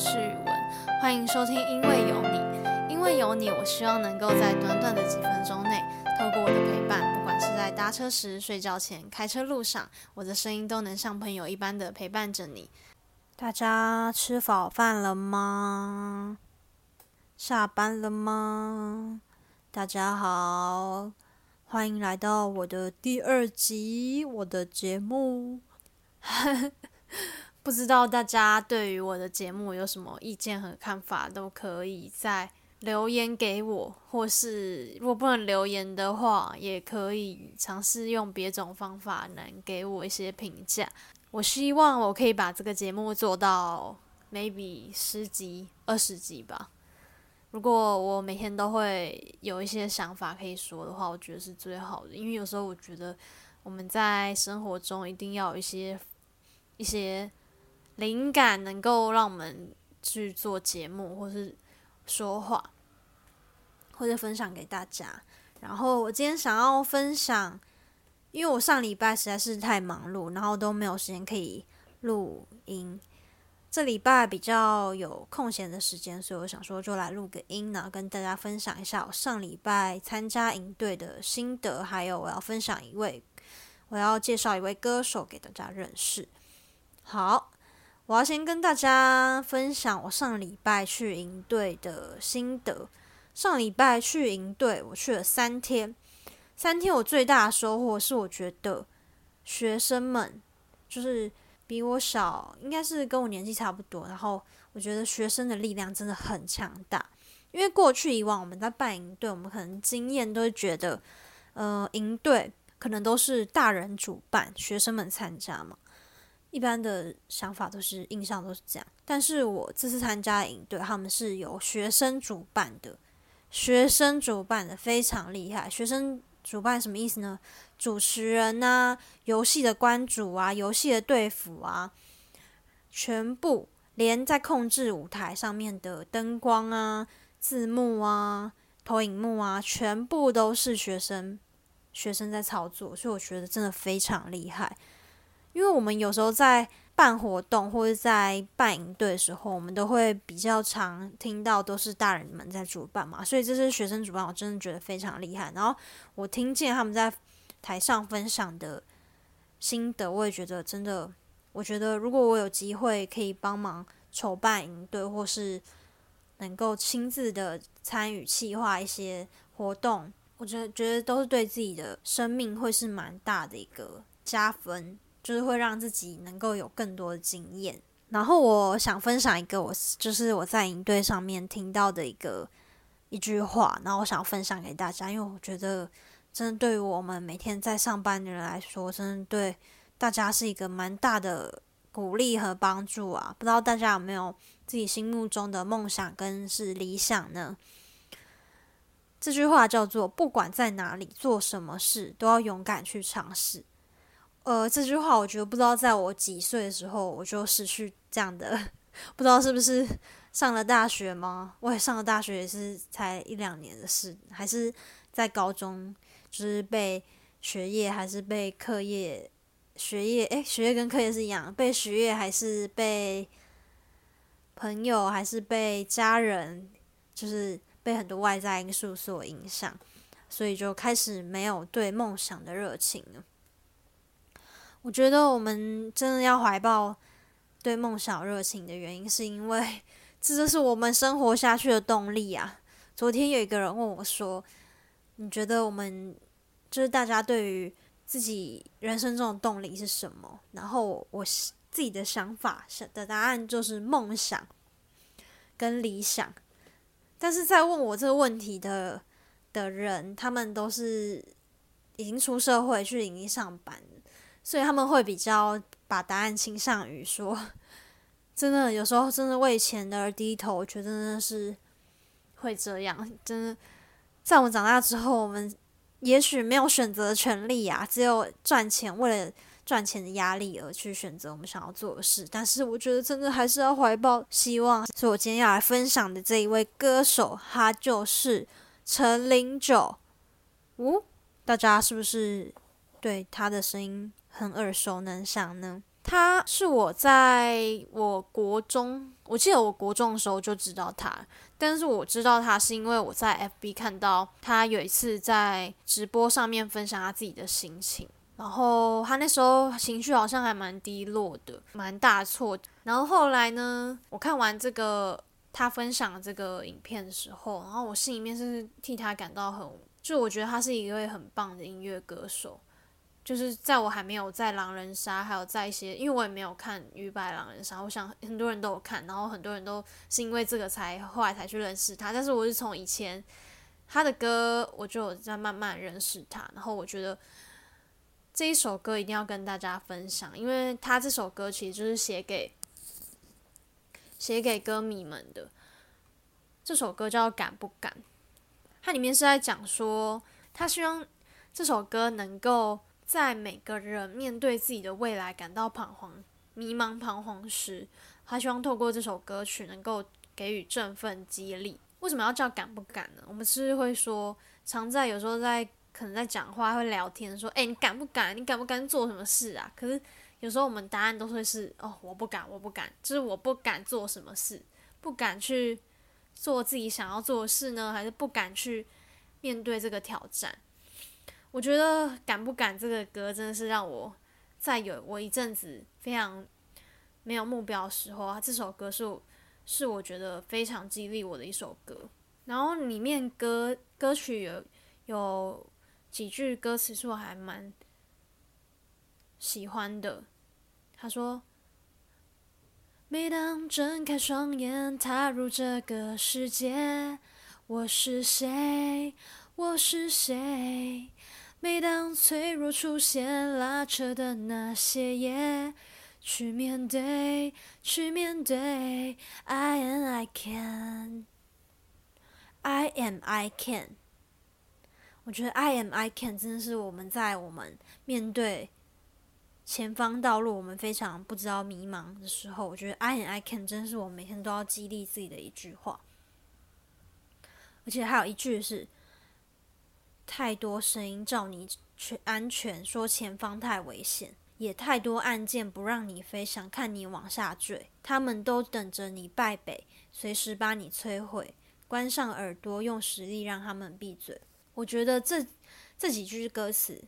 是宇文，欢迎收听《因为有你》。因为有你，我希望能够在短短的几分钟内，透过我的陪伴，不管是在搭车时、睡觉前、开车路上，我的声音都能像朋友一般的陪伴着你。大家吃饱饭了吗？下班了吗？大家好，欢迎来到我的第二集，我的节目。不知道大家对于我的节目有什么意见和看法，都可以在留言给我，或是如果不能留言的话，也可以尝试用别种方法能给我一些评价。我希望我可以把这个节目做到 maybe 十集、二十集吧。如果我每天都会有一些想法可以说的话，我觉得是最好的。因为有时候我觉得我们在生活中一定要有一些一些灵感，能够让我们去做节目，或是说话，或者分享给大家。然后我今天想要分享，因为我上礼拜实在是太忙碌，然后都没有时间可以录音。这礼拜比较有空闲的时间，所以我想说就来录个音呢，跟大家分享一下我上礼拜参加营队的心得，还有我要分享一位，我要介绍一位歌手给大家认识。好，我要先跟大家分享我上礼拜去营队的心得。上礼拜去营队，我去了三天，三天我最大的收获是，我觉得学生们就是。比我小，应该是跟我年纪差不多。然后我觉得学生的力量真的很强大，因为过去以往我们在办营队，我们可能经验都会觉得，呃，营队可能都是大人主办，学生们参加嘛。一般的想法都是印象都是这样。但是我这次参加营队，他们是由学生主办的，学生主办的非常厉害，学生。主办什么意思呢？主持人呐，游戏的关主啊，游戏的队服啊，全部连在控制舞台上面的灯光啊、字幕啊、投影幕啊，全部都是学生学生在操作，所以我觉得真的非常厉害。因为我们有时候在办活动或者在办营队的时候，我们都会比较常听到都是大人们在主办嘛，所以这是学生主办，我真的觉得非常厉害。然后我听见他们在台上分享的心得，我也觉得真的，我觉得如果我有机会可以帮忙筹办营队，或是能够亲自的参与企划一些活动，我觉得觉得都是对自己的生命会是蛮大的一个加分。就是会让自己能够有更多的经验。然后我想分享一个我就是我在营队上面听到的一个一句话，然后我想分享给大家，因为我觉得真的对于我们每天在上班的人来说，真的对大家是一个蛮大的鼓励和帮助啊！不知道大家有没有自己心目中的梦想跟是理想呢？这句话叫做“不管在哪里做什么事，都要勇敢去尝试。”呃，这句话我觉得不知道在我几岁的时候我就失去这样的，不知道是不是上了大学吗？我也上了大学也是才一两年的事，还是在高中，就是被学业还是被课业，学业诶，学业跟课业是一样，被学业还是被朋友还是被家人，就是被很多外在因素所影响，所以就开始没有对梦想的热情了。我觉得我们真的要怀抱对梦想热情的原因，是因为 这就是我们生活下去的动力啊！昨天有一个人问我说：“你觉得我们就是大家对于自己人生中的动力是什么？”然后我自己的想法的答案就是梦想跟理想。但是在问我这个问题的的人，他们都是已经出社会去已经上班。所以他们会比较把答案倾向于说，真的有时候真的为钱而低头，我觉得真的是会这样。真的，在我们长大之后，我们也许没有选择权利啊，只有赚钱，为了赚钱的压力而去选择我们想要做的事。但是我觉得真的还是要怀抱希望。所以我今天要来分享的这一位歌手，他就是陈零九。哦，大家是不是对他的声音？很耳熟能详呢。他是我在我国中，我记得我国中的时候就知道他，但是我知道他是因为我在 FB 看到他有一次在直播上面分享他自己的心情，然后他那时候情绪好像还蛮低落的，蛮大错。然后后来呢，我看完这个他分享这个影片的时候，然后我心里面是替他感到很，就我觉得他是一位很棒的音乐歌手。就是在我还没有在狼人杀，还有在一些，因为我也没有看鱼白狼人杀，我想很多人都有看，然后很多人都是因为这个才后来才去认识他。但是我是从以前他的歌，我就在慢慢认识他，然后我觉得这一首歌一定要跟大家分享，因为他这首歌其实就是写给写给歌迷们的。这首歌叫《敢不敢》，它里面是在讲说，他希望这首歌能够。在每个人面对自己的未来感到彷徨、迷茫、彷徨时，他希望透过这首歌曲能够给予振奋、激励。为什么要叫敢不敢呢？我们是会说，常在有时候在可能在讲话、会聊天，说：“哎，你敢不敢？你敢不敢做什么事啊？”可是有时候我们答案都会是：“哦，我不敢，我不敢。”就是我不敢做什么事，不敢去做自己想要做的事呢，还是不敢去面对这个挑战？我觉得敢不敢这个歌真的是让我在有我一阵子非常没有目标的时候啊，这首歌是是我觉得非常激励我的一首歌。然后里面歌歌曲有有几句歌词是我还蛮喜欢的。他说：“每当睁开双眼，踏入这个世界，我是谁？我是谁？”每当脆弱出现拉扯的那些夜，去面对，去面对。I am I can，I am I can。我觉得 I am I can 真的是我们在我们面对前方道路，我们非常不知道迷茫的时候，我觉得 I am I can 真的是我每天都要激励自己的一句话。而且还有一句是。太多声音照你全安全，说前方太危险，也太多案件不让你飞，想看你往下坠。他们都等着你败北，随时把你摧毁。关上耳朵，用实力让他们闭嘴。我觉得这这几句歌词，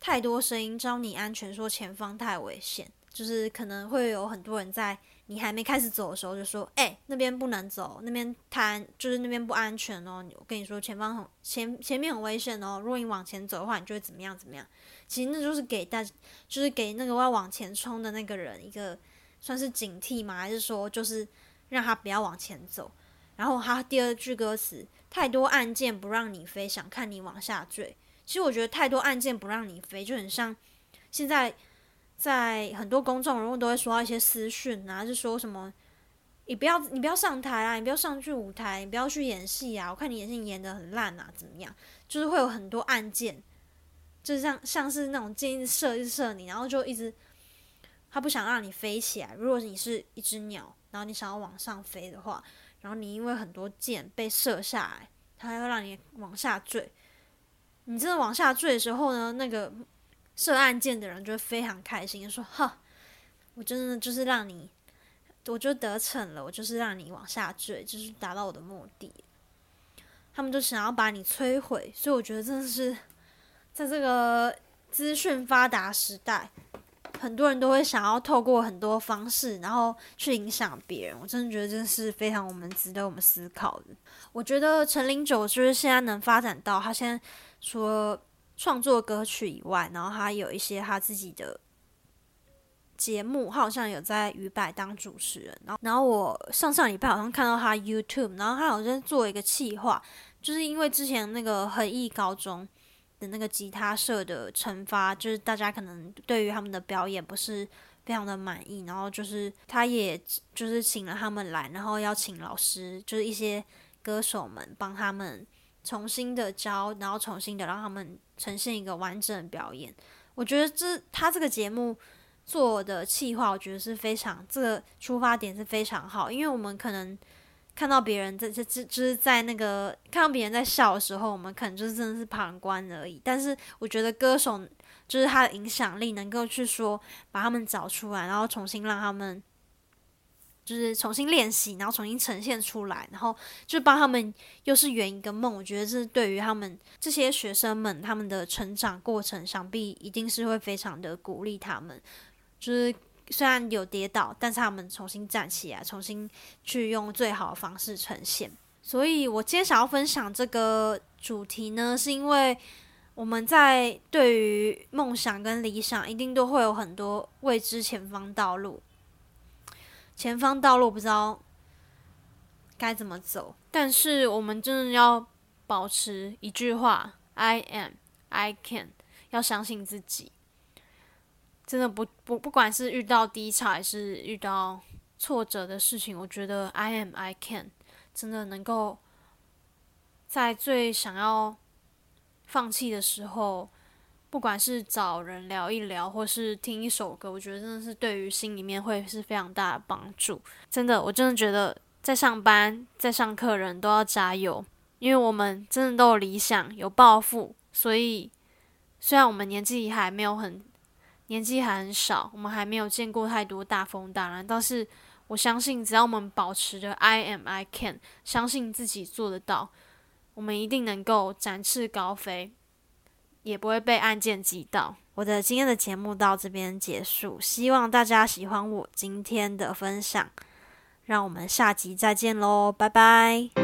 太多声音招你安全，说前方太危险，就是可能会有很多人在。你还没开始走的时候，就说：“哎，那边不能走，那边滩就是那边不安全哦。”我跟你说，前方很前前面很危险哦。如果你往前走的话，你就会怎么样怎么样。其实那就是给大，就是给那个要往前冲的那个人一个算是警惕嘛，还是说就是让他不要往前走。然后他第二句歌词：“太多案件不让你飞，想看你往下坠。”其实我觉得太多案件不让你飞，就很像现在。在很多公众人物都会收到一些私讯啊，就说什么你不要你不要上台啊，你不要上去舞台，你不要去演戏啊，我看你演戏演的很烂啊，怎么样？就是会有很多案件，就是像像是那种箭一射一射你，然后就一直他不想让你飞起来。如果你是一只鸟，然后你想要往上飞的话，然后你因为很多箭被射下来，他要让你往下坠。你真的往下坠的时候呢，那个。设案件的人就会非常开心，说：“哈，我真的就是让你，我就得逞了，我就是让你往下坠，就是达到我的目的。”他们就想要把你摧毁，所以我觉得真的是在这个资讯发达时代，很多人都会想要透过很多方式，然后去影响别人。我真的觉得这是非常我们值得我们思考的。我觉得陈林九就是现在能发展到他现在说。创作歌曲以外，然后他有一些他自己的节目，他好像有在鱼百当主持人。然后，然后我上上礼拜好像看到他 YouTube，然后他好像做一个企划，就是因为之前那个恒毅高中的那个吉他社的惩罚，就是大家可能对于他们的表演不是非常的满意，然后就是他也就是请了他们来，然后邀请老师，就是一些歌手们帮他们。重新的教，然后重新的让他们呈现一个完整的表演。我觉得这他这个节目做的企划，我觉得是非常这个出发点是非常好。因为我们可能看到别人在这这就是在那个看到别人在笑的时候，我们可能就是真的是旁观而已。但是我觉得歌手就是他的影响力能够去说把他们找出来，然后重新让他们就是重新练习，然后重新呈现出来，然后就帮他们又是圆一个梦。我觉得这是对于他们这些学生们他们的成长过程，想必一定是会非常的鼓励他们。就是虽然有跌倒，但是他们重新站起来，重新去用最好的方式呈现。所以我今天想要分享这个主题呢，是因为。我们在对于梦想跟理想，一定都会有很多未知前方道路。前方道路不知道该怎么走，但是我们真的要保持一句话：I am, I can。要相信自己。真的不不，不管是遇到低潮还是遇到挫折的事情，我觉得 I am, I can 真的能够在最想要。放弃的时候，不管是找人聊一聊，或是听一首歌，我觉得真的是对于心里面会是非常大的帮助。真的，我真的觉得在上班、在上课人都要加油，因为我们真的都有理想、有抱负。所以，虽然我们年纪还没有很年纪还很少，我们还没有见过太多大风大浪，但是我相信，只要我们保持着 I am I can，相信自己做得到。我们一定能够展翅高飞，也不会被案件击到。我的今天的节目到这边结束，希望大家喜欢我今天的分享。让我们下集再见喽，拜拜。